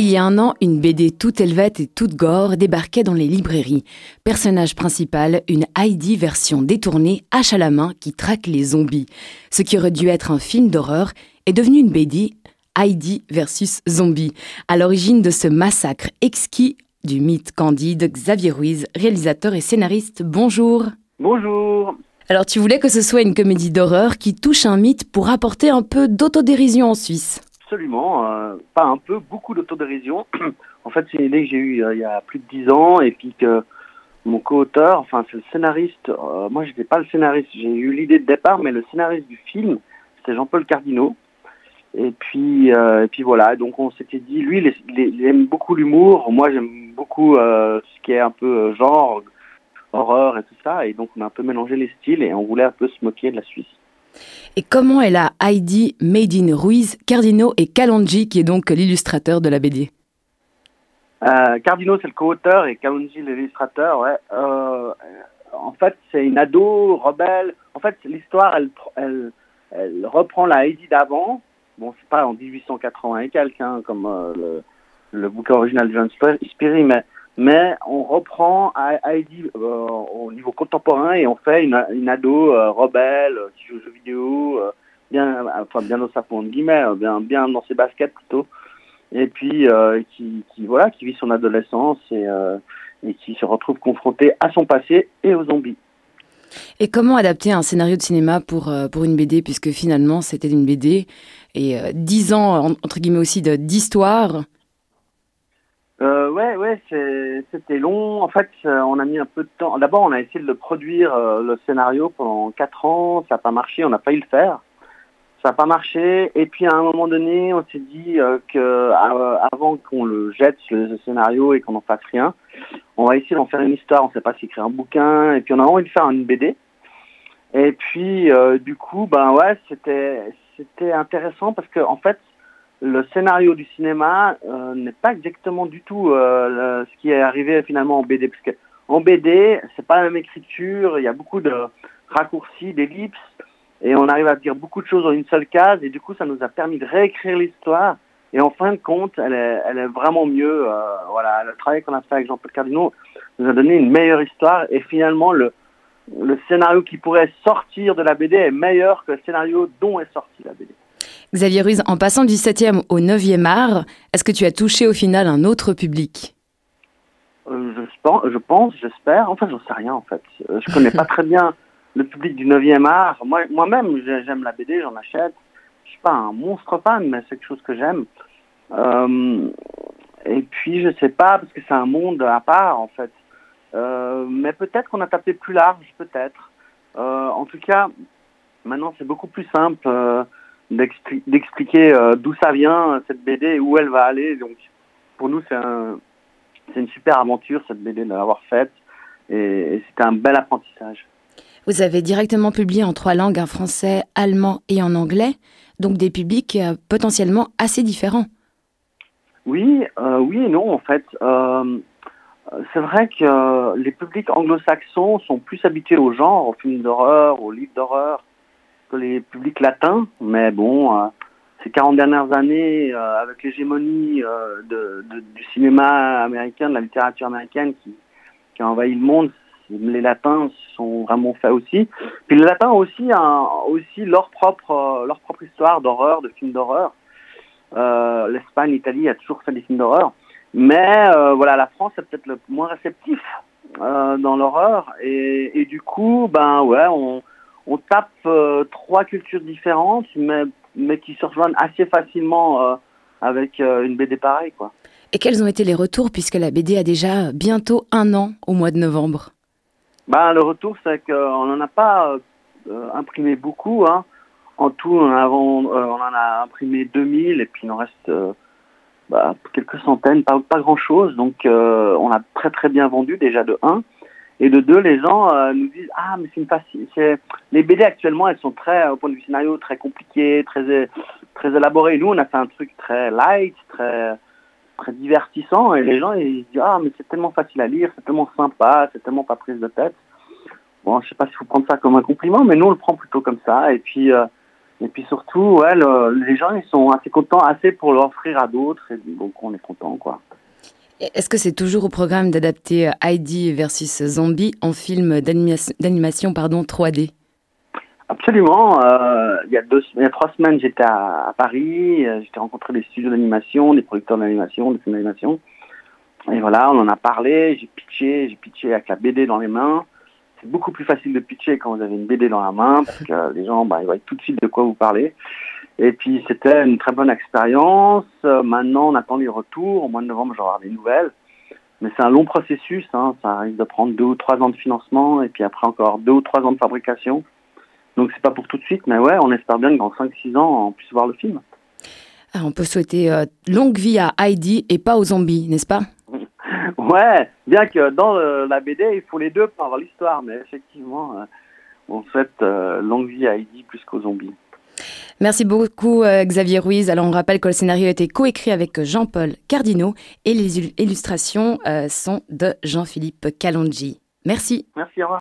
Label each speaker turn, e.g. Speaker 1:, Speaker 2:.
Speaker 1: Il y a un an, une BD toute élevette et toute gore débarquait dans les librairies. Personnage principal, une Heidi version détournée, hache à la main, qui traque les zombies. Ce qui aurait dû être un film d'horreur est devenu une BD Heidi versus zombies. À l'origine de ce massacre exquis du mythe candide, Xavier Ruiz, réalisateur et scénariste. Bonjour.
Speaker 2: Bonjour.
Speaker 1: Alors tu voulais que ce soit une comédie d'horreur qui touche un mythe pour apporter un peu d'autodérision en Suisse.
Speaker 2: Absolument, euh, pas un peu, beaucoup d'autodérision. en fait, c'est une idée que j'ai eue euh, il y a plus de dix ans et puis que mon co-auteur, enfin c'est le scénariste, euh, moi je n'étais pas le scénariste, j'ai eu l'idée de départ, mais le scénariste du film, c'est Jean-Paul Cardinaux. Et puis, et puis voilà, donc on s'était dit, lui, il, aime beaucoup l'humour, moi j'aime beaucoup ce qui est un peu genre, horreur et tout ça, et donc on a un peu mélangé les styles et on voulait un peu se moquer de la Suisse.
Speaker 1: Et comment est la Heidi Made in Ruiz, Cardino et Kalonji, qui est donc l'illustrateur de la BD
Speaker 2: euh, Cardino, c'est le co-auteur et Kalonji, l'illustrateur. Euh, en fait, c'est une ado rebelle. En fait, l'histoire, elle, reprend la Heidi d'avant. Bon, c'est pas en 1880 et quelqu'un, comme euh, le, le, bouquin original de John Spiri, mais mais on reprend Heidi euh, au niveau contemporain et on fait une, ado euh, rebelle euh, qui joue aux jeux vidéo, bien, enfin bien dans sa de guillemets, bien, bien dans ses baskets plutôt, et puis qui, voilà, qui vit son adolescence et, qui se retrouve confrontée à son passé et aux zombies.
Speaker 1: Et comment adapter un scénario de cinéma pour, pour une BD, puisque finalement c'était une BD, et dix ans, entre guillemets aussi, d'histoire.
Speaker 2: euh, ouais, ouais, c'était long. En fait, euh, on a mis un peu de temps. D'abord, on a essayé de le produire, euh, le scénario, pendant quatre ans. Ça n'a pas marché, on n'a pas eu le faire. Ça n'a pas marché. Et puis, à un moment donné, on s'est dit euh, que avant qu'on le jette, le scénario, et qu'on n'en fasse rien, on va essayer d'en faire une histoire. On ne sait pas s'écrire un bouquin. Et puis, on a envie de faire une BD. Et puis, du coup, ben ouais, c'était c'était intéressant parce que en fait, le scénario du cinéma euh, n'est pas exactement du tout euh, ce qui est arrivé finalement en BD. Parce que en BD, c'est pas la même écriture, il y a beaucoup de raccourcis, d'ellipses, et on arrive à dire beaucoup de choses en une seule case, et du coup, ça nous a permis de réécrire l'histoire. Et en fin de compte, elle est, vraiment mieux. Euh, voilà, le travail qu'on a fait avec Jean-Paul Cardinaux nous a donné une meilleure histoire, et finalement, le, le scénario qui pourrait sortir de la BD est meilleur que le scénario dont est sorti la BD.
Speaker 1: Xavier Ruiz, en passant du 7e au 9e art, est-ce que tu as touché au final un autre public?
Speaker 2: Euh, je, pense, j'espère. Enfin, j'en sais rien en fait. Euh, je connais pas très bien le public du 9e art. Moi, moi-même, j'aime la BD, j'en achète. Je suis pas un monstre fan, mais c'est quelque chose que j'aime. Euh, et puis, je sais pas, parce que c'est un monde à part en fait. mais peut-être qu'on a tapé plus large, peut-être. en tout cas, maintenant, c'est beaucoup plus simple d'expliquer euh, d'où ça vient, cette BD, et où elle va aller. Donc, pour nous, c'est un, une super aventure, cette BD, de l'avoir faite. Et, c'était un bel apprentissage.
Speaker 1: Vous avez directement publié en trois langues, en français, allemand et en anglais, donc des publics euh, potentiellement assez différents.
Speaker 2: Oui, euh, oui et non, en fait. c'est vrai que les publics anglo-saxons sont plus habitués au genre, aux films d'horreur, aux livres d'horreur, les publics latins, mais bon, euh, ces 40 dernières années, euh, avec l'hégémonie euh, du cinéma américain, de la littérature américaine qui, a envahi le monde, les latins sont vraiment faits aussi. Puis les latins ont aussi, aussi leur, propre, leur propre histoire d'horreur, de films d'horreur. L'Espagne, l'Italie a toujours fait des films d'horreur. Mais voilà, la France est peut-être le moins réceptif dans l'horreur. Et, du coup, ben ouais, on, on tape euh, trois cultures différentes, mais, mais qui se rejoignent assez facilement euh, avec euh, une BD pareille. Quoi.
Speaker 1: Et quels ont été les retours, puisque la BD a déjà bientôt un an au mois de novembre?
Speaker 2: Ben, Le retour, c'est qu'on n'en a pas imprimé beaucoup. Hein. En tout, on, on, en a imprimé 2000 et puis il en reste bah, quelques centaines, pas, pas grand-chose. Donc on a très très bien vendu déjà de 1. Et de deux, les gens euh, nous disent ah mais c'est une facile. Les BD actuellement elles sont très au point de vue scénario très compliquées, très très élaborées. Nous on a fait un truc très light, très très divertissant et les gens ils disent ah mais c'est tellement facile à lire, c'est tellement sympa, c'est tellement pas prise de tête. Bon je sais pas s'il faut prendre ça comme un compliment mais nous on le prend plutôt comme ça et puis euh, Et puis surtout, les gens ils sont assez contents, assez pour l'offrir à d'autres, et donc on est content quoi.
Speaker 1: Est-ce que c'est toujours au programme d'adapter Heidi versus Zombie en film d'animation pardon 3D
Speaker 2: Absolument. Euh, il, y a deux, il y a trois semaines, j'étais à, Paris. Euh, j'étais rencontré des studios d'animation, des producteurs d'animation, des films d'animation. Et voilà, on en a parlé. J'ai pitché, j'ai pitché avec la BD dans les mains. C'est beaucoup plus facile de pitcher quand vous avez une BD dans la main parce que les gens, bah, ils voient tout de suite de quoi vous parlez. Et puis c'était une très bonne expérience. Euh, maintenant, on attend les retours. Au mois de novembre, j'aurai des nouvelles. Mais c'est un long processus. Hein. Ça risque de prendre deux ou trois ans de financement et puis après encore deux ou trois ans de fabrication. Donc c'est pas pour tout de suite, mais ouais, on espère bien que dans 5-6 ans, on puisse voir le film.
Speaker 1: Ah, on peut souhaiter euh, longue vie à Heidi et pas aux zombies, n'est-ce pas?
Speaker 2: Ouais, bien que dans la BD, il faut les deux pour avoir l'histoire, mais effectivement, euh, on souhaite euh, longue vie à Heidi plus qu'aux zombies.
Speaker 1: Merci beaucoup Xavier Ruiz. Alors on rappelle que le scénario a été coécrit avec Jean-Paul Cardino et les illustrations sont de Jean-Philippe Calongi. Merci.
Speaker 2: Merci, au revoir.